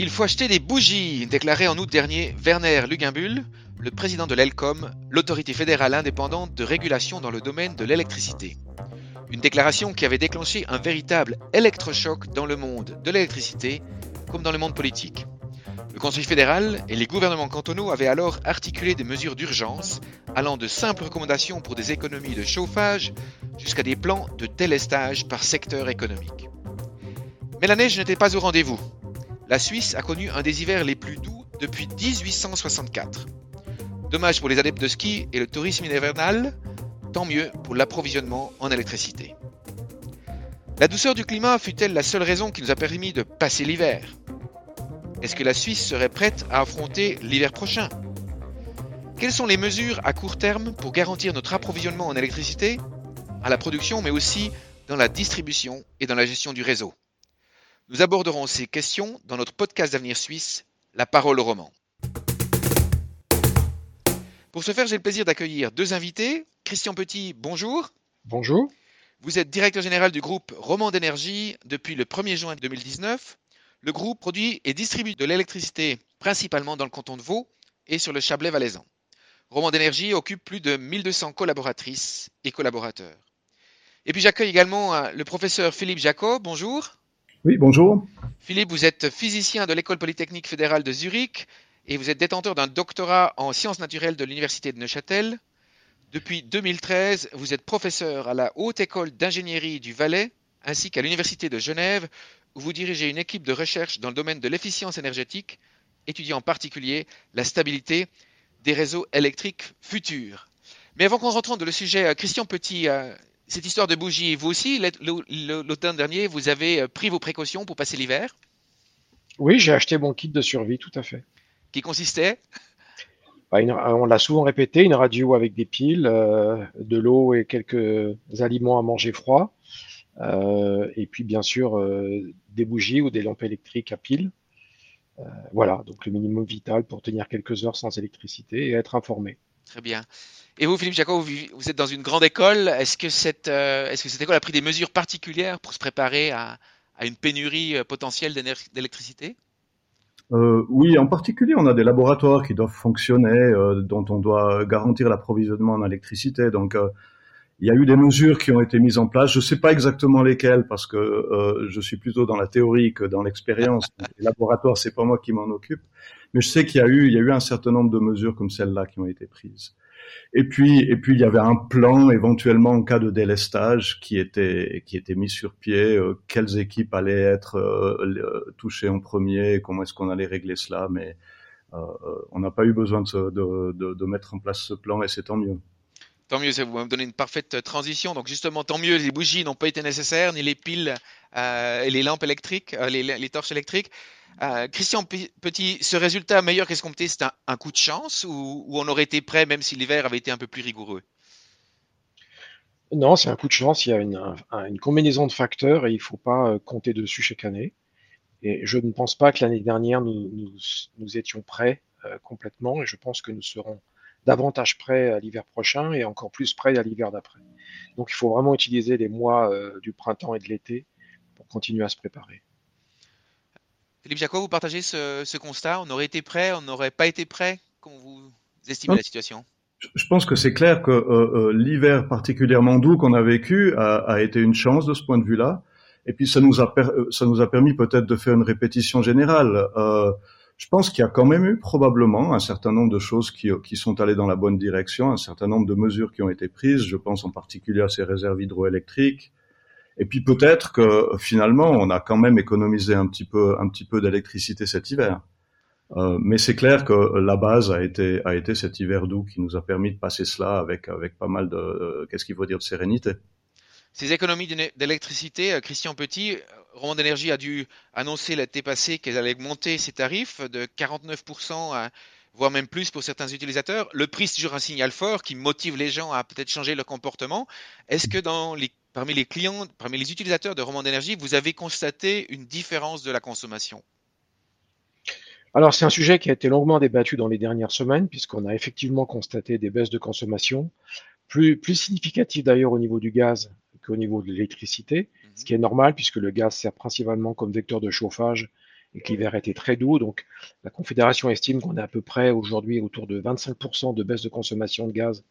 Il faut acheter des bougies, déclarait en août dernier Werner Luginbull, le président de l'ELCOM, l'autorité fédérale indépendante de régulation dans le domaine de l'électricité. Une déclaration qui avait déclenché un véritable électrochoc dans le monde de l'électricité comme dans le monde politique. Le Conseil fédéral et les gouvernements cantonaux avaient alors articulé des mesures d'urgence allant de simples recommandations pour des économies de chauffage jusqu'à des plans de délestage par secteur économique. Mais la neige n'était pas au rendez-vous la Suisse a connu un des hivers les plus doux depuis 1864. Dommage pour les adeptes de ski et le tourisme hivernal, tant mieux pour l'approvisionnement en électricité. La douceur du climat fut-elle la seule raison qui nous a permis de passer l'hiver? Est-ce que la Suisse serait prête à affronter l'hiver prochain? Quelles sont les mesures à court terme pour garantir notre approvisionnement en électricité, à la production mais aussi dans la distribution et dans la gestion du réseau? Nous aborderons ces questions dans notre podcast d'avenir suisse, La parole au roman. Pour ce faire, j'ai le plaisir d'accueillir deux invités. Christian Petit, bonjour. Bonjour. Vous êtes directeur général du groupe Roman d'énergie depuis le 1er juin 2019. Le groupe produit et distribue de l'électricité principalement dans le canton de Vaud et sur le Chablais valaisan. Roman d'énergie occupe plus de 1200 collaboratrices et collaborateurs. Et puis j'accueille également euh, le professeur Philippe Jacob. Bonjour. Oui, bonjour. Philippe, vous êtes physicien de l'École polytechnique fédérale de Zurich et vous êtes détenteur d'un doctorat en sciences naturelles de l'Université de Neuchâtel. Depuis 2013, vous êtes professeur à la Haute École d'ingénierie du Valais ainsi qu'à l'Université de Genève où vous dirigez une équipe de recherche dans le domaine de l'efficience énergétique, étudiant en particulier la stabilité des réseaux électriques futurs. Mais avant qu'on rentre dans le sujet, euh, Christian Petit, euh, cette histoire de bougie, vous aussi, l'automne dernier, vous avez euh, pris vos précautions pour passer l'hiver? Oui, j'ai acheté mon kit de survie, tout à fait. Qui consistait? Bah, On l'a souvent répété, une radio avec des piles, euh, de l'eau et quelques aliments à manger froid. Euh, et puis bien sûr des bougies ou des lampes électriques à piles. voilà, donc le minimum vital pour tenir quelques heures sans électricité et être informé. Très bien. Et vous, Philippe Jacob, vous, êtes dans une grande école. Est-ce que, cette, euh, est-ce que cette école a pris des mesures particulières pour se préparer à, une pénurie euh, potentielle d'électricité? Euh, oui, en particulier, on a des laboratoires qui doivent fonctionner, dont on doit garantir l'approvisionnement en électricité. Donc, il y a eu des mesures qui ont été mises en place. Je ne sais pas exactement lesquelles parce que je suis plutôt dans la théorie que dans l'expérience. Les laboratoires, c'est pas moi qui m'en occupe, mais je sais qu'il y a eu, un certain nombre de mesures comme celle-là qui ont été prises. Et puis, il y avait un plan éventuellement en cas de délestage qui était mis sur pied. Euh, quelles équipes allaient être euh, euh, touchées en premier Comment est-ce qu'on allait régler cela Mais on n'a pas eu besoin de, mettre en place ce plan et c'est tant mieux. Tant mieux, ça vous me donner une parfaite transition. Donc justement, tant mieux, les bougies n'ont pas été nécessaires, ni les piles et les lampes électriques, les torches électriques. Euh, Christian Petit, ce résultat meilleur qu'escompté, c'est un, coup de chance ou, on aurait été prêt même si l'hiver avait été un peu plus rigoureux? Non, c'est un coup de chance. Il y a une, combinaison de facteurs et il ne faut pas euh, compter dessus chaque année. Et je ne pense pas que l'année dernière, nous, étions prêts euh, complètement et je pense que nous serons davantage prêts à l'hiver prochain et encore plus prêts à l'hiver d'après. Donc il faut vraiment utiliser les mois du printemps et de l'été pour continuer à se préparer. Philippe Jacob, vous partagez ce, constat? On aurait été prêt, on n'aurait pas été prêt? Comment vous estimez la situation? Je pense que c'est clair que euh, euh, l'hiver particulièrement doux qu'on a vécu a, été une chance de ce point de vue-là. Et puis ça nous a, euh, ça nous a permis peut-être de faire une répétition générale. je pense qu'il y a quand même eu probablement un certain nombre de choses qui, qui sont allées dans la bonne direction, un certain nombre de mesures qui ont été prises. Je pense en particulier à ces réserves hydroélectriques. Et puis peut-être que finalement, on a quand même économisé un petit peu, un petit peu d'électricité cet hiver. Euh, mais c'est clair que la base a été, a été cet hiver doux qui nous a permis de passer cela avec, avec pas mal de, euh, qu'est-ce qu'il faut dire, de sérénité. Ces économies d'électricité, euh, Christian Petit, Roman d'énergie a dû annoncer l'été passé qu'elle allait augmenter ses tarifs de 49% à, voire même plus pour certains utilisateurs. Le prix, c'est toujours un signal fort qui motive les gens à peut-être changer leur comportement. Est-ce que dans les parmi les clients, parmi les utilisateurs de Roman d'énergie, vous avez constaté une différence de la consommation alors c'est un sujet qui a été longuement débattu dans les dernières semaines puisqu'on a effectivement constaté des baisses de consommation, plus, plus significatives d'ailleurs au niveau du gaz qu'au niveau de l'électricité, ce qui est normal puisque le gaz sert principalement comme vecteur de chauffage et que l'hiver était très doux. Donc la Confédération estime qu'on est à peu près aujourd'hui autour de 25% de baisse de consommation de gaz,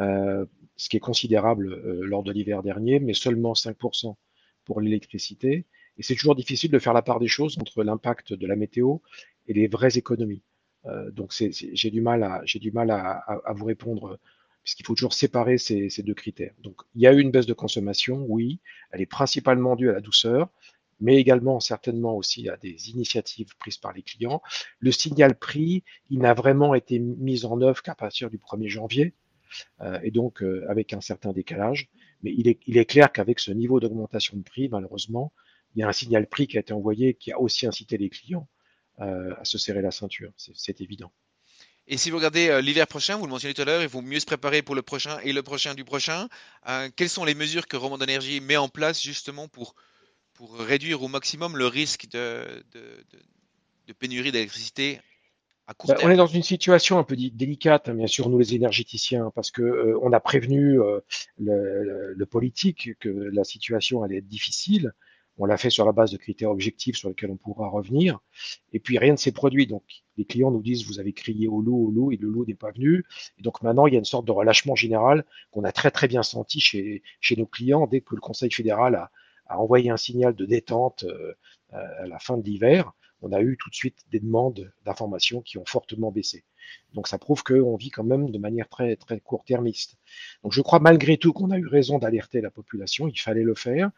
euh, ce qui est considérable euh, lors de l'hiver dernier, mais seulement 5% pour l'électricité. Et c'est toujours difficile de faire la part des choses entre l'impact de la météo et les vraies économies. Euh, donc j'ai du mal à du mal à, vous répondre puisqu'il faut toujours séparer ces, ces, deux critères. Donc il y a eu une baisse de consommation, oui, elle est principalement due à la douceur, mais également certainement aussi à des initiatives prises par les clients. Le signal prix, il n'a vraiment été mis en œuvre qu'à partir du 1er janvier, et donc euh, avec un certain décalage. Mais il est, clair qu'avec ce niveau d'augmentation de prix, malheureusement, il y a un signal prix qui a été envoyé qui a aussi incité les clients euh, à se serrer la ceinture. C'est évident. Et si vous regardez euh, l'hiver prochain, vous le mentionnez tout à l'heure, il faut mieux se préparer pour le prochain et le prochain du prochain. Euh, quelles sont les mesures que Roman d'énergie met en place justement pour, réduire au maximum le risque de, pénurie d'électricité bah, On est dans une situation un peu délicate, hein, bien sûr, nous les énergéticiens, parce que euh, on a prévenu le, le, le, politique que la situation allait être difficile. On l'a fait sur la base de critères objectifs sur lesquels on pourra revenir. Et puis rien ne s'est produit. Donc les clients nous disent vous avez crié au loup, au loup, et le loup n'est pas venu. Et donc maintenant il y a une sorte de relâchement général qu'on a très très bien senti chez, chez nos clients dès que le Conseil fédéral a, a envoyé un signal de détente euh, à la fin de l'hiver. On a eu tout de suite des demandes d'informations qui ont fortement baissé. Donc ça prouve qu'on vit quand même de manière très très court-termiste. Donc je crois malgré tout qu'on a eu raison d'alerter la population, il fallait le faire,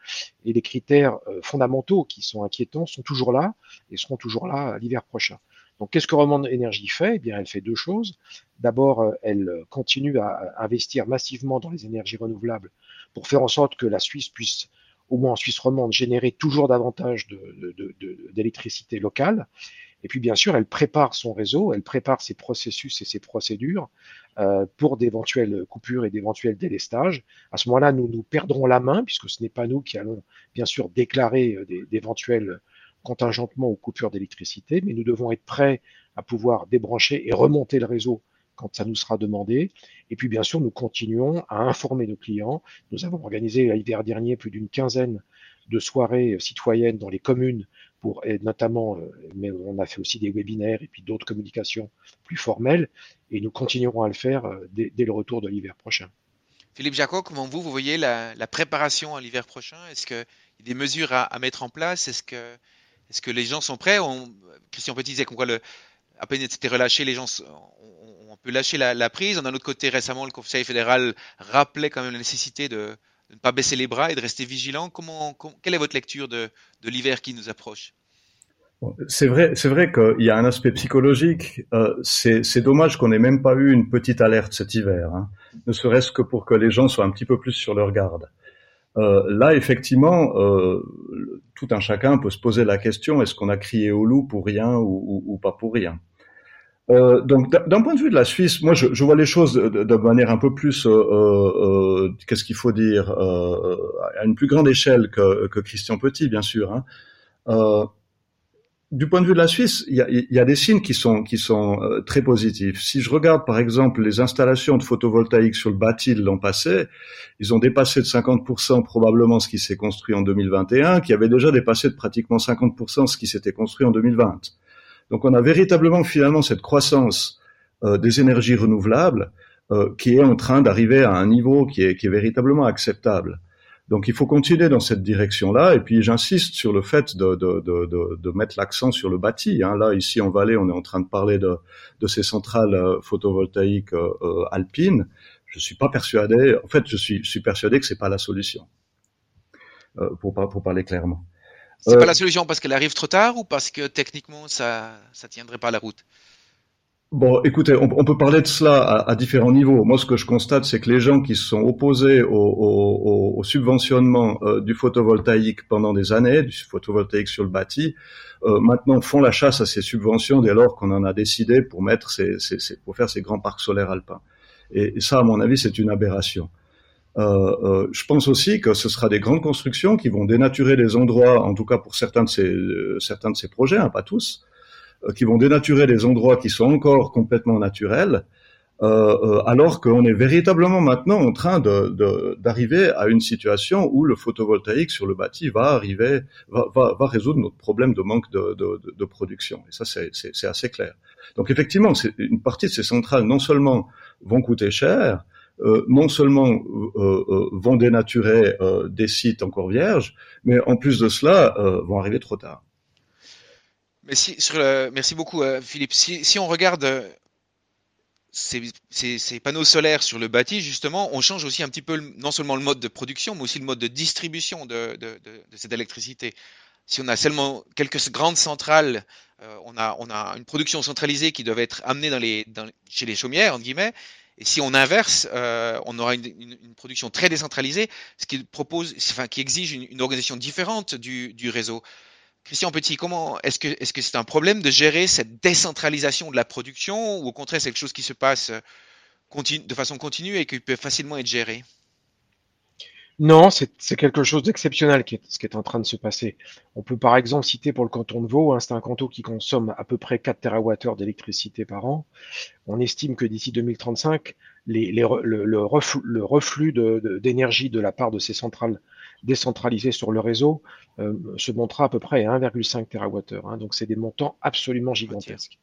et les critères euh, fondamentaux qui sont inquiétants sont toujours là et seront toujours là l'hiver prochain. Donc qu'est-ce que Romand Énergie fait? Eh bien elle fait deux choses. D'abord, euh, elle continue à investir massivement dans les énergies renouvelables pour faire en sorte que la Suisse puisse au moins en Suisse romande, générer toujours davantage d'électricité locale. Et puis bien sûr, elle prépare son réseau, elle prépare ses processus et ses procédures euh, pour d'éventuelles coupures et d'éventuels délestages. À ce moment-là, nous nous perdrons la main puisque ce n'est pas nous qui allons bien sûr déclarer euh, d'éventuels contingentements ou coupures d'électricité, mais nous devons être prêts à pouvoir débrancher et remonter le réseau quand ça nous sera demandé. Et puis bien sûr, nous continuons à informer nos clients. Nous avons organisé l'hiver dernier plus d'une quinzaine de soirées citoyennes dans les communes pour, notamment, euh, mais on a fait aussi des webinaires et puis d'autres communications plus formelles, et nous continuerons à le faire euh, dès, le retour de l'hiver prochain. Philippe Jacot, comment vous, vous voyez la, préparation à l'hiver prochain? Est-ce qu'il y a des mesures à, mettre en place? Est-ce que, les gens sont prêts? Christian Petit disait qu'on le, à peine c'était relâché, les gens on, on peut lâcher la, prise. D'un autre côté, récemment, le Conseil fédéral rappelait quand même la nécessité de, ne pas baisser les bras et de rester vigilant. Quelle est votre lecture de, l'hiver qui nous approche? C'est vrai, c'est vrai qu'il y a un aspect psychologique. Euh, c'est dommage qu'on n'ait même pas eu une petite alerte cet hiver, hein, ne serait-ce que pour que les gens soient un petit peu plus sur leur garde. Euh, là, effectivement, euh, tout un chacun peut se poser la question est-ce qu'on a crié au loup pour rien ou pas pour rien? Euh, donc, d'un point de vue de la Suisse, moi, je, je vois les choses de, de, manière un peu plus, euh, euh, qu'est-ce qu'il faut dire, euh, à une plus grande échelle que, que Christian Petit, bien sûr. Hein. Euh, du point de vue de la Suisse, il y a, y a des signes qui sont, qui sont euh, très positifs. Si je regarde, par exemple, les installations de photovoltaïque sur le bâti de l'an passé, ils ont dépassé de 50% probablement ce qui s'est construit en 2021, qui avait déjà dépassé de pratiquement 50% ce qui s'était construit en 2020. Donc on a véritablement finalement cette croissance euh, des énergies renouvelables euh, qui est en train d'arriver à un niveau qui est, véritablement acceptable. Donc il faut continuer dans cette direction-là. Et puis j'insiste sur le fait de, mettre l'accent sur le bâti. Hein. Là, ici en Valais, on est en train de parler de, ces centrales euh, photovoltaïques alpines. Je suis pas persuadé. En fait, je suis, persuadé que c'est pas la solution. Pour, pour parler clairement. C'est euh, pas la solution parce qu'elle arrive trop tard ou parce que techniquement ça ça tiendrait pas la route? Bon, écoutez, on, on, peut parler de cela à, à, différents niveaux. Moi, ce que je constate, c'est que les gens qui se sont opposés au, au, au subventionnement euh, du photovoltaïque pendant des années, du photovoltaïque sur le bâti, euh, maintenant font la chasse à ces subventions dès lors qu'on en a décidé pour mettre ces, ces, ces, pour faire ces grands parcs solaires alpins. Et, et ça, à mon avis, c'est une aberration. Euh, euh, je pense aussi que ce sera des grandes constructions qui vont dénaturer les endroits, en tout cas pour certains de ces, euh, certains de ces projets, hein, pas tous, euh, qui vont dénaturer les endroits qui sont encore complètement naturels, euh, alors qu'on est véritablement maintenant en train d'arriver à une situation où le photovoltaïque sur le bâti va arriver, va, va, va résoudre notre problème de manque de, de, de production. Et ça, c'est assez clair. Donc effectivement, une partie de ces centrales non seulement vont coûter cher, euh, non seulement euh, euh, vont dénaturer des sites encore vierges, mais en plus de cela, vont arriver trop tard. Merci, beaucoup, Philippe. Si, on regarde ces, panneaux solaires sur le bâti, justement, on change aussi un petit peu non seulement le mode de production, mais aussi le mode de distribution de, cette électricité. Si on a seulement quelques grandes centrales, on, a, une production centralisée qui doit être amenée chez les chaumières, entre guillemets, et si on inverse, euh, on aura une, production très décentralisée, ce qui propose, enfin, qui exige une, organisation différente du, réseau. Christian Petit, comment est-ce que est-ce que c'est un problème de gérer cette décentralisation de la production ou au contraire c'est quelque chose qui se passe euh, de façon continue et qui peut facilement être géré? Non, c'est quelque chose d'exceptionnel qui est, ce qui est en train de se passer. On peut par exemple citer pour le canton de Vaud, hein, c'est un canton qui consomme à peu près 4 TWh d'électricité par an. On estime que d'ici 2035, les, le, reflux, d'énergie de, de, la part de ces centrales décentralisées sur le réseau euh, se montera à peu près à 1,5 TWh. Hein, donc c'est des montants absolument gigantesques.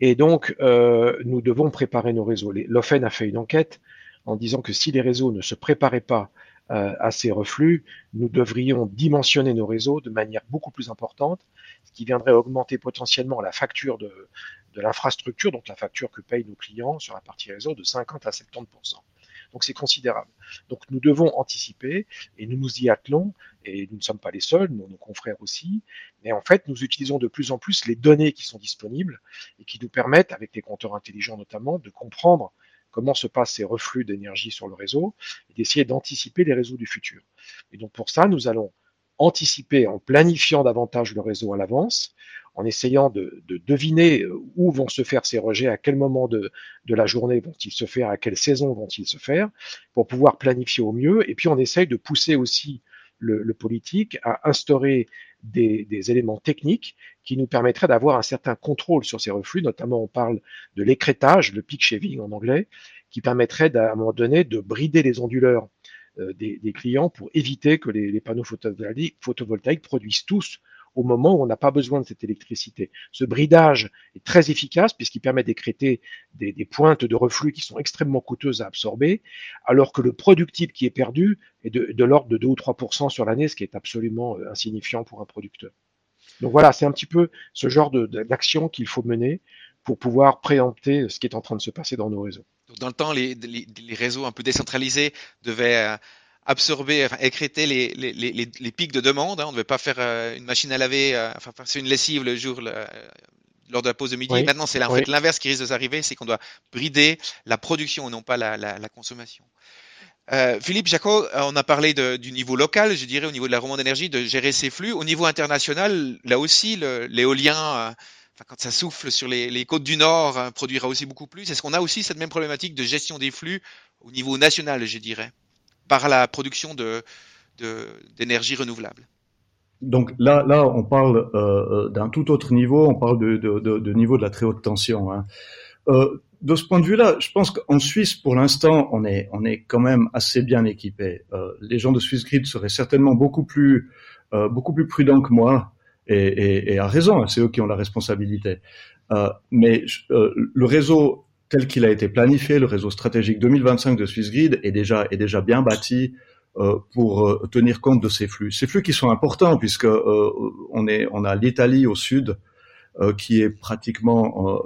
Et donc euh, nous devons préparer nos réseaux. L'OFEN a fait une enquête en disant que si les réseaux ne se préparaient pas à ces reflux, nous devrions dimensionner nos réseaux de manière beaucoup plus importante, ce qui viendrait augmenter potentiellement la facture de, de l'infrastructure, donc la facture que payent nos clients sur la partie réseau de 50 à 70%. Donc c'est considérable. Donc nous devons anticiper et nous nous y attelons et nous ne sommes pas les seuls, nos, nos confrères aussi. Mais en fait, nous utilisons de plus en plus les données qui sont disponibles et qui nous permettent, avec les compteurs intelligents notamment, de comprendre comment se passent ces reflux d'énergie sur le réseau et d'essayer d'anticiper les réseaux du futur. Et donc pour ça, nous allons anticiper en planifiant davantage le réseau à l'avance, en essayant de, deviner euh, où vont se faire ces rejets, à quel moment de, la journée vont-ils se faire, à quelle saison vont-ils se faire, pour pouvoir planifier au mieux. Et puis on essaye de pousser aussi le, politique à instaurer des, éléments techniques qui nous permettraient d'avoir un certain contrôle sur ces reflux. Notamment, on parle de l'écrétage, le peak shaving en anglais, qui permettrait à un moment donné de brider les onduleurs euh, des, clients pour éviter que les, les panneaux photovoltaïques produisent tous au moment où on n'a pas besoin de cette électricité. Ce bridage est très efficace puisqu'il permet d'écréter des, pointes de reflux qui sont extrêmement coûteuses à absorber, alors que le productible qui est perdu est de, l'ordre de 2 ou 3% sur l'année, ce qui est absolument euh, insignifiant pour un producteur. Donc voilà, c'est un petit peu ce genre d'action qu'il faut mener pour pouvoir préempter ce qui est en train de se passer dans nos réseaux. Dans le temps, les, les réseaux un peu décentralisés devaient euh, absorber, enfin, écréter les, les, les, les, pics de demande. Hein. On ne devait pas faire euh, une machine à laver, euh, enfin faire une lessive le jour le, lors de la pause de midi. Maintenant, c'est en fait l'inverse qui risque de s'arriver, c'est qu'on doit brider la production et non pas la, la, la consommation. Euh, Philippe Jacot, euh, on a parlé de, du niveau local, je dirais au niveau de la romande d'énergie, de gérer ses flux. Au niveau international, là aussi, l'éolien, quand ça souffle sur les, les côtes du Nord, produira aussi beaucoup plus. Est-ce qu'on a aussi cette même problématique de gestion des flux au niveau national, je dirais? Par la production de, d'énergie renouvelable. Donc là, là, on parle euh, euh, d'un tout autre niveau. On parle de, de, de, niveau de la très haute tension. Hein. Euh, de ce point de vue-là, je pense qu'en Suisse, pour l'instant, on est, quand même assez bien équipé. Les gens de SwissGrid seraient certainement beaucoup plus, prudents que moi, et, à raison. Hein, c'est eux qui ont la responsabilité. Mais le réseau tel qu'il a été planifié, le réseau stratégique 2025 de SwissGrid est déjà est déjà bien bâti euh, pour euh, tenir compte de ces flux. Ces flux qui sont importants puisque euh, on est on a l'Italie au sud euh, qui est pratiquement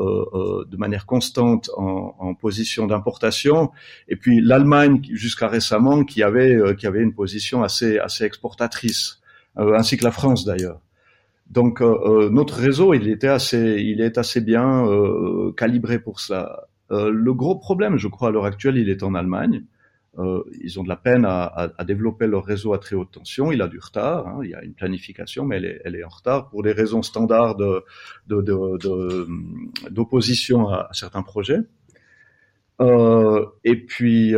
de manière constante en, en position d'importation et puis l'Allemagne jusqu'à récemment qui avait qui avait une position assez assez exportatrice ainsi que la France d'ailleurs. Donc notre réseau, il était assez, il est assez bien calibré pour ça. Euh, le gros problème, je crois, à l'heure actuelle, il est en Allemagne. Euh, ils ont de la peine à, développer leur réseau à très haute tension. Il a du retard. Hein. il y a une planification, mais elle est, en retard pour des raisons standards d'opposition à, certains projets. Euh, et puis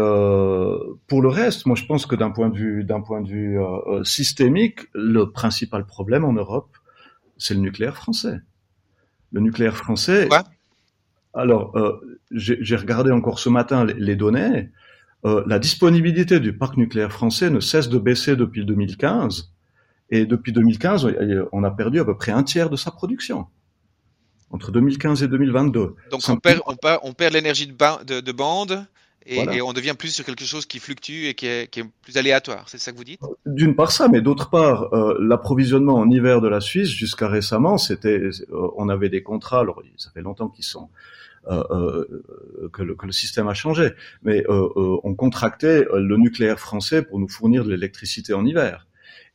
pour le reste, moi je pense que d'un point de vue systémique, le principal problème en Europe, c'est le nucléaire français. Le nucléaire français. Alors, euh, j'ai regardé encore ce matin les, données. Euh, la disponibilité du parc nucléaire français ne cesse de baisser depuis 2015. Et depuis 2015, on a perdu à peu près un tiers de sa production entre 2015 et 2022. Donc on perd, on perd, l'énergie de, de, bande et, on devient plus sur quelque chose qui fluctue et qui est, qui est plus aléatoire. C'est ça que vous dites? D'une part ça, mais d'autre part, euh, l'approvisionnement en hiver de la Suisse jusqu'à récemment, c'était, euh, on avait des contrats. Alors ça fait longtemps qu'ils sont. Euh, euh que, le, que, le, système a changé, mais on contractait le nucléaire français pour nous fournir de l'électricité en hiver.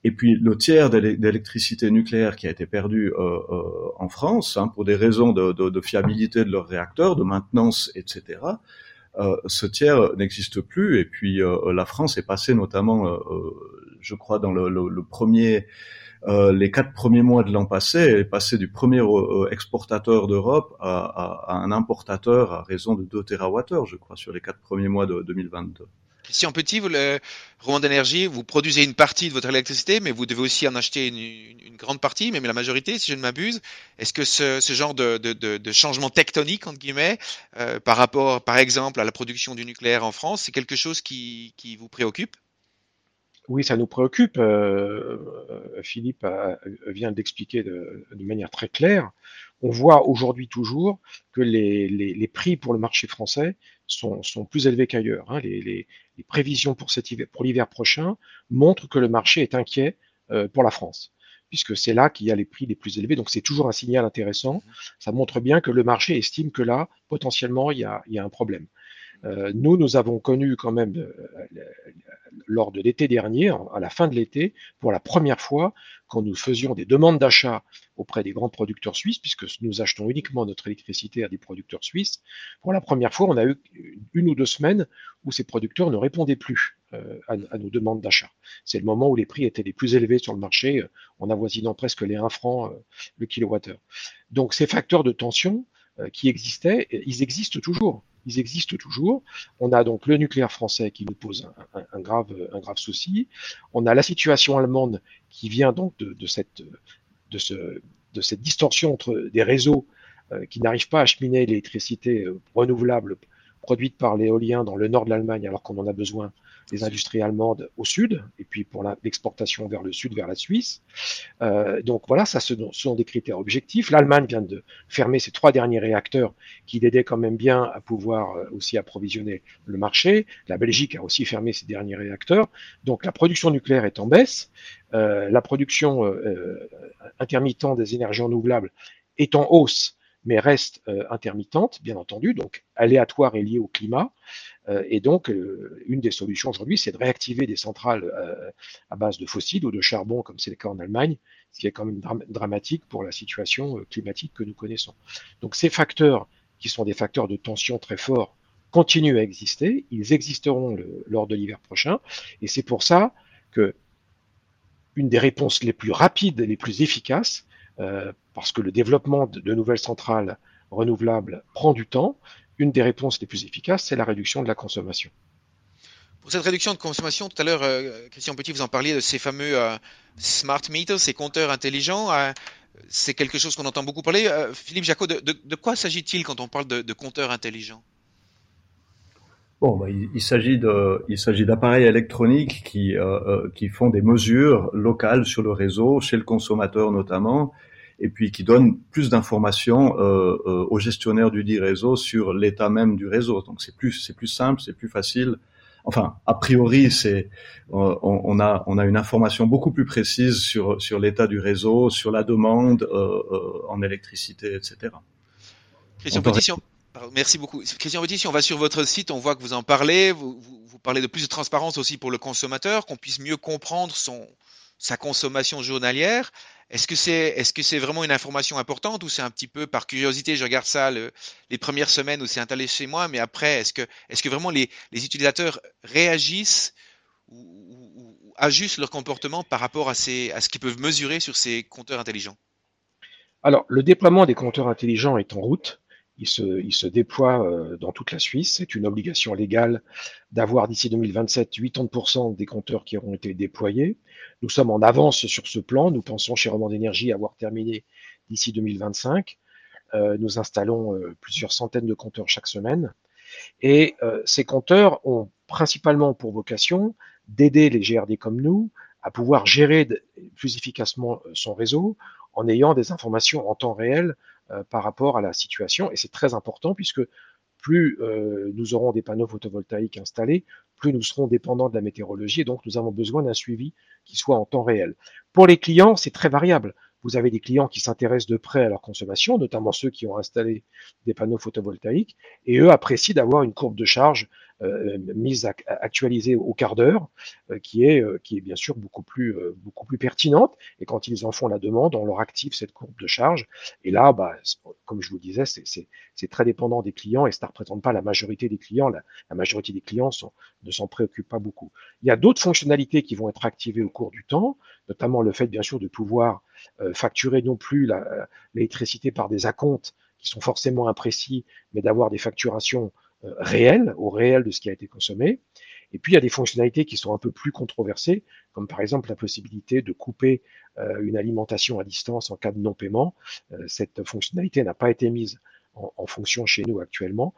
Et puis le tiers d'électricité nucléaire qui a été perdu euh, euh, en France hein, pour des raisons de, de, de, fiabilité de leurs réacteurs, de maintenance, etc. Euh, ce tiers n'existe plus. Et puis euh, la France est passée notamment, euh, je crois, dans le, premier, les quatre premiers mois de l'an passé, est passée du premier exportateur d'Europe à, à, à, un importateur à raison de 2 TWh, je crois, sur les quatre premiers mois de 2022. Christian Petit, vous, le Roman d'énergie, vous produisez une partie de votre électricité, mais vous devez aussi en acheter une, grande partie, même la majorité, si je ne m'abuse. Est-ce que ce, genre de, changement tectonique, entre guillemets, euh, par rapport, par exemple, à la production du nucléaire en France, c'est quelque chose qui, vous préoccupe? Oui, ça nous préoccupe. Euh, Philippe vient d'expliquer de, manière très claire. On voit aujourd'hui toujours que les, prix pour le marché français sont, plus élevés qu'ailleurs. Hein. Les, prévisions pour, cet pour l'hiver prochain montrent que le marché est inquiet euh, pour la France, puisque c'est là qu'il y a les prix les plus élevés. Donc c'est toujours un signal intéressant. Ça montre bien que le marché estime que là, potentiellement, il y a un problème. Euh, nous, nous avons connu quand même, euh, lors de l'été dernier, à la fin de l'été, pour la première fois, quand nous faisions des demandes d'achat auprès des grands producteurs suisses, puisque nous achetons uniquement notre électricité à des producteurs suisses, pour la première fois, on a eu une ou deux semaines où ces producteurs ne répondaient plus euh, à, nos demandes d'achat. C'est le moment où les prix étaient les plus élevés sur le marché, en avoisinant presque les 1 franc le kilowattheure. Donc ces facteurs de tension qui existaient, ils existent toujours ils existent toujours. On a donc le nucléaire français qui nous pose un, grave, souci. On a la situation allemande qui vient donc de, cette, distorsion entre des réseaux euh, qui n'arrivent pas à acheminer l'électricité euh, renouvelable produite par l'éolien dans le nord de l'Allemagne alors qu'on en a besoin des industries allemandes au sud, et puis pour l'exportation vers le sud, vers la Suisse. Euh, donc voilà, ça ce sont des critères objectifs. L'Allemagne vient de fermer ses trois derniers réacteurs qui l'aidaient quand même bien à pouvoir euh, aussi approvisionner le marché. La Belgique a aussi fermé ses derniers réacteurs. Donc la production nucléaire est en baisse. Euh, la production euh, intermittente des énergies renouvelables est en hausse mais reste euh, intermittente, bien entendu, donc aléatoire et liée au climat. Euh, et donc, euh, une des solutions aujourd'hui, c'est de réactiver des centrales euh, à base de fossiles ou de charbon, comme c'est le cas en Allemagne, ce qui est quand même dramatique pour la situation climatique que nous connaissons. Donc, ces facteurs, qui sont des facteurs de tension très forts, continuent à exister. Ils existeront lors de l'hiver prochain. Et c'est pour ça que une des réponses les plus rapides les plus efficaces, parce que le développement de nouvelles centrales renouvelables prend du temps, une des réponses les plus efficaces, c'est la réduction de la consommation. Pour cette réduction de consommation, tout à l'heure, euh, Christian Petit, vous en parliez de ces fameux euh, smart meters, ces compteurs intelligents. Euh, c'est quelque chose qu'on entend beaucoup parler. Philippe Jacot, de, quoi s'agit-il quand on parle de, compteurs intelligents? Bon, bah, il, il s'agit d'appareils électroniques qui, qui font des mesures locales sur le réseau, chez le consommateur notamment, et puis qui donne plus d'informations euh, euh, aux gestionnaires du dit réseau sur l'état même du réseau. Donc c'est plus c'est plus simple, c'est plus facile. Enfin, a priori, c'est euh, on, a on a une information beaucoup plus précise sur sur l'état du réseau, sur la demande en électricité, etc. Christian Petit, merci beaucoup. Christian Petit, si on va sur votre site, on voit que vous en parlez. Vous, vous, vous parlez de plus de transparence aussi pour le consommateur, qu'on puisse mieux comprendre son sa consommation journalière. Est-ce que c'est vraiment une information importante ou c'est un petit peu par curiosité je regarde ça les premières semaines où c'est installé chez moi, mais après est-ce que vraiment les, utilisateurs réagissent ou, ajustent leur comportement par rapport à ce qu'ils peuvent mesurer sur ces compteurs intelligents? Alors le déploiement des compteurs intelligents est en route. Il se, déploie euh, dans toute la Suisse. C'est une obligation légale d'avoir d'ici 2027 80% des compteurs qui auront été déployés. Nous sommes en avance sur ce plan. Nous pensons chez Romand d'énergie avoir terminé d'ici 2025. nous installons plusieurs centaines de compteurs chaque semaine. Et ces compteurs ont principalement pour vocation d'aider les GRD comme nous à pouvoir gérer plus efficacement son réseau en ayant des informations en temps réel par rapport à la situation. Et c'est très important puisque plus euh, nous aurons des panneaux photovoltaïques installés, plus nous serons dépendants de la météorologie et donc nous avons besoin d'un suivi qui soit en temps réel. Pour les clients, c'est très variable. Vous avez des clients qui s'intéressent de près à leur consommation, notamment ceux qui ont installé des panneaux photovoltaïques, et eux apprécient d'avoir une courbe de charge euh, mise à, actualisée au quart d'heure, euh, qui est euh, qui est bien sûr beaucoup plus beaucoup plus pertinente. Et quand ils en font la demande, on leur active cette courbe de charge. Et là, bah, comme je vous disais, c'est très dépendant des clients et ça ne représente pas la majorité des clients. La, la majorité des clients sont, ne s'en préoccupent pas beaucoup. Il y a d'autres fonctionnalités qui vont être activées au cours du temps, notamment le fait bien sûr de pouvoir facturer non plus l'électricité par des acomptes qui sont forcément imprécis, mais d'avoir des facturations euh, réel, au réel de ce qui a été consommé. Et puis il y a des fonctionnalités qui sont un peu plus controversées, comme par exemple la possibilité de couper euh, une alimentation à distance en cas de non-paiement. Euh, cette fonctionnalité n'a pas été mise en, fonction chez nous actuellement.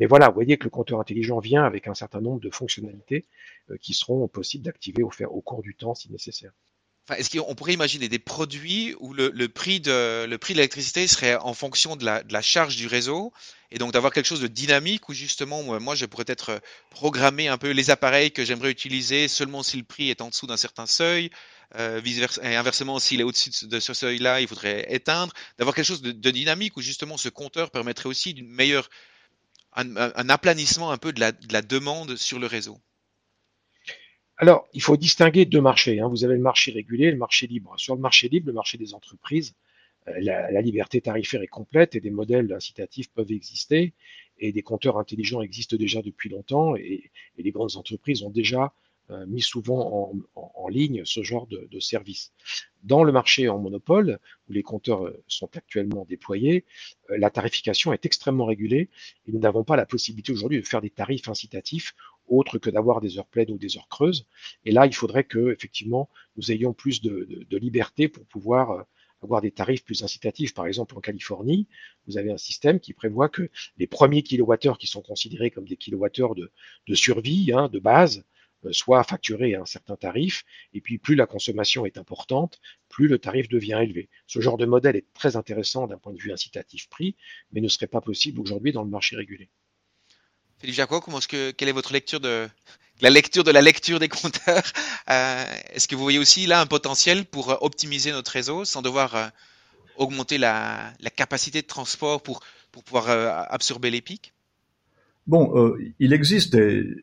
mais voilà, vous voyez que le compteur intelligent vient avec un certain nombre de fonctionnalités qui seront possibles d'activer au, au cours du temps si nécessaire. Est-ce qu'on pourrait imaginer des produits où le, prix de l'électricité serait en fonction de la, charge du réseau et donc d'avoir quelque chose de dynamique où justement moi je pourrais être euh, programmer un peu les appareils que j'aimerais utiliser seulement si le prix est en dessous d'un certain seuil, euh, et inversement s'il est au-dessus de ce seuil-là, il faudrait éteindre, d'avoir quelque chose de, dynamique où justement ce compteur permettrait aussi d'une meilleure un, aplanissement un peu de la demande sur le réseau. Alors, il faut distinguer deux marchés. Hein. Vous avez le marché régulé et le marché libre. Sur le marché libre, le marché des entreprises, la, liberté tarifaire est complète et des modèles incitatifs peuvent exister et des compteurs intelligents existent déjà depuis longtemps et, les grandes entreprises ont déjà euh, mis souvent en, ligne ce genre de, service. Dans le marché en monopole, où les compteurs euh, sont actuellement déployés, euh, la tarification est extrêmement régulée et nous n'avons pas la possibilité aujourd'hui de faire des tarifs incitatifs autres que d'avoir des heures pleines ou des heures creuses. Et là, il faudrait que effectivement nous ayons plus de, de liberté pour pouvoir avoir des tarifs plus incitatifs. Par exemple, en Californie, vous avez un système qui prévoit que les premiers kilowattheures qui sont considérés comme des kilowattheures de, de survie, hein, de base, euh, soient facturés à un certain tarif. Et puis, plus la consommation est importante, plus le tarif devient élevé. Ce genre de modèle est très intéressant d'un point de vue incitatif-prix, mais ne serait pas possible aujourd'hui dans le marché régulé. Philippe Jacot, comment est-ce que, quelle est votre lecture de, la lecture de la lecture des compteurs euh, Est-ce que vous voyez aussi là un potentiel pour euh, optimiser notre réseau sans devoir euh, augmenter la, capacité de transport pour, pour pouvoir absorber les pics? Bon, il existe,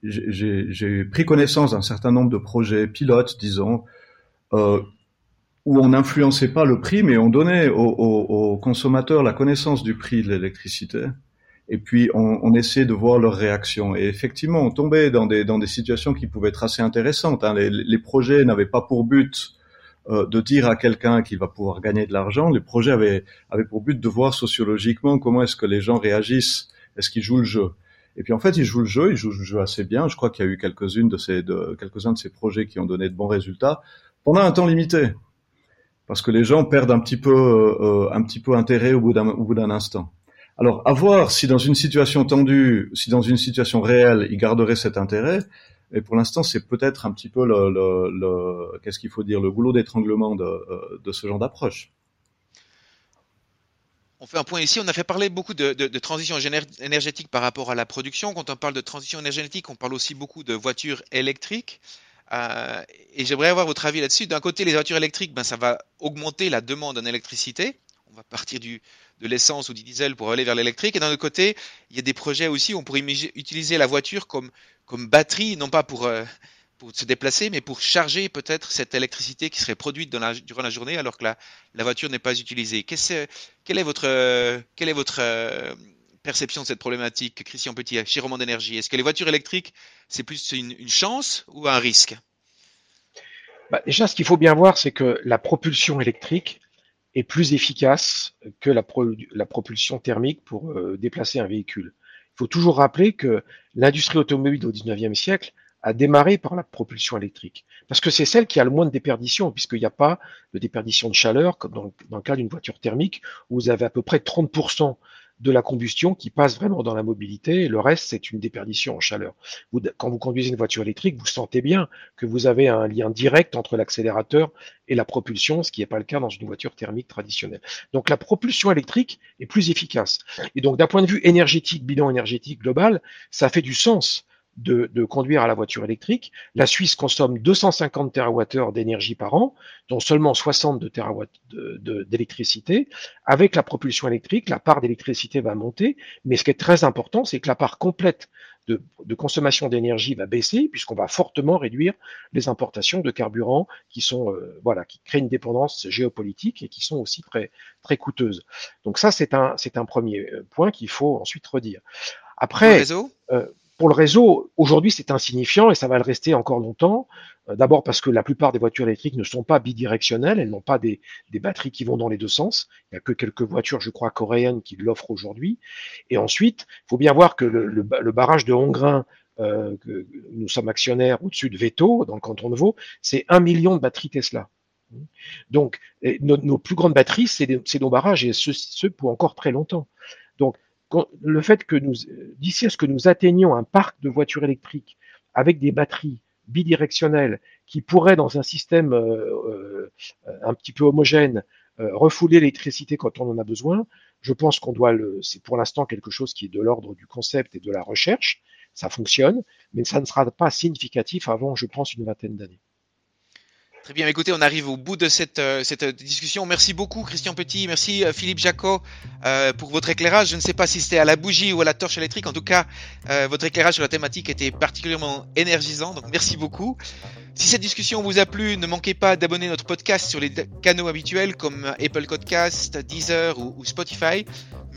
j'ai pris connaissance d'un certain nombre de projets pilotes, disons, où on n'influençait pas le prix, mais on donnait aux consommateurs la connaissance du prix de l'électricité et puis on, on essayait de voir leurs réactions. Et effectivement, on tombait dans des, dans des situations qui pouvaient être assez intéressantes. Hein. Les, les, projets n'avaient pas pour but euh, de dire à quelqu'un qu'il va pouvoir gagner de l'argent. Les projets avaient, avaient pour but de voir sociologiquement comment est-ce que les gens réagissent, est-ce qu'ils jouent le jeu? Et puis en fait, ils jouent le jeu, ils jouent le jeu assez bien. Je crois qu'il y a eu quelques-unes de ces, de, quelques-uns de ces projets qui ont donné de bons résultats pendant un temps limité, parce que les gens perdent un petit peu, euh, un petit peu intérêt au bout d'un, au bout d'un instant. Alors, à voir si dans une situation tendue, si dans une situation réelle, il garderait cet intérêt. Et pour l'instant, c'est peut-être un petit peu le, le, qu'est-ce qu'il faut dire, le boulot d'étranglement de, euh, de, ce genre d'approche. On fait un point ici. On a fait parler beaucoup de, transition énergétique par rapport à la production. Quand on parle de transition énergétique, on parle aussi beaucoup de voitures électriques. Euh, et j'aimerais avoir votre avis là-dessus. D'un côté, les voitures électriques, ben, ça va augmenter la demande en électricité. On va partir du, de l'essence ou du diesel pour aller vers l'électrique. Et d'un autre côté, il y a des projets aussi où on pourrait utiliser la voiture comme, comme batterie, non pas pour, euh, pour se déplacer, mais pour charger peut-être cette électricité qui serait produite durant la journée alors que la, la voiture n'est pas utilisée. quelle est votre, quelle est votre euh, perception de cette problématique, Christian Petit, chez Roman d'énergie Est-ce que les voitures électriques, c'est plus une, une, chance ou un risque? Bah Déjà, ce qu'il faut bien voir, c'est que la propulsion électrique, est plus efficace que la, propulsion thermique pour euh, déplacer un véhicule. Il faut toujours rappeler que l'industrie automobile au XIXe siècle à démarrer par la propulsion électrique. Parce que c'est celle qui a le moins de déperdition, puisqu'il n'y a pas de déperdition de chaleur, comme dans, dans le cas d'une voiture thermique, où vous avez à peu près 30% de la combustion qui passe vraiment dans la mobilité, le reste, c'est une déperdition en chaleur. Quand vous conduisez une voiture électrique, vous sentez bien que vous avez un lien direct entre l'accélérateur et la propulsion, ce qui n'est pas le cas dans une voiture thermique traditionnelle. Donc la propulsion électrique est plus efficace. Et donc d'un point de vue énergétique, bilan énergétique global, ça fait du sens de, conduire à la voiture électrique. La Suisse consomme 250 TWh d'énergie par an, dont seulement 60 de d'électricité. Avec la propulsion électrique, la part d'électricité va monter, mais ce qui est très important, c'est que la part complète de, consommation d'énergie va baisser, puisqu'on va fortement réduire les importations de carburants qui sont euh, voilà qui créent une dépendance géopolitique et qui sont aussi très très coûteuses. Donc ça c'est un c'est un premier euh, point qu'il faut ensuite redire. Après, euh, pour le réseau, aujourd'hui, c'est insignifiant et ça va le rester encore longtemps. Euh, d'abord parce que la plupart des voitures électriques ne sont pas bidirectionnelles, elles n'ont pas des, batteries qui vont dans les deux sens. Il n'y a que quelques voitures, je crois, coréennes qui l'offrent aujourd'hui. Et ensuite, il faut bien voir que le, barrage de Hongrin, euh, que nous sommes actionnaires au-dessus de Veto, dans le canton de Vaud, c'est un million de batteries Tesla. Donc, nos, plus grandes batteries, c'est nos barrages et ce pour encore très longtemps. Donc, le fait que nous, d'ici à ce que nous atteignions un parc de voitures électriques avec des batteries bidirectionnelles qui pourraient, dans un système euh, euh, un petit peu homogène, euh, refouler l'électricité quand on en a besoin, je pense qu'on doit le, c'est pour l'instant quelque chose qui est de l'ordre du concept et de la recherche. Ça fonctionne, mais ça ne sera pas significatif avant, je pense, une vingtaine d'années. Très bien, écoutez, on arrive au bout de cette, euh, cette discussion. Merci beaucoup Christian Petit, merci euh, Philippe Jacot euh, pour votre éclairage. Je ne sais pas si c'était à la bougie ou à la torche électrique, en tout cas, votre éclairage sur la thématique était particulièrement énergisant, donc merci beaucoup. Si cette discussion vous a plu, ne manquez pas d'abonner notre podcast sur les canaux habituels comme Apple Podcast, Deezer ou, ou Spotify.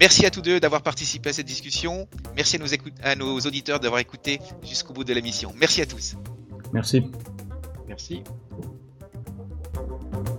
Merci à tous deux d'avoir participé à cette discussion. Merci à nos, à nos auditeurs d'avoir écouté jusqu'au bout de l'émission. Merci à tous. Merci. Merci. Thank you.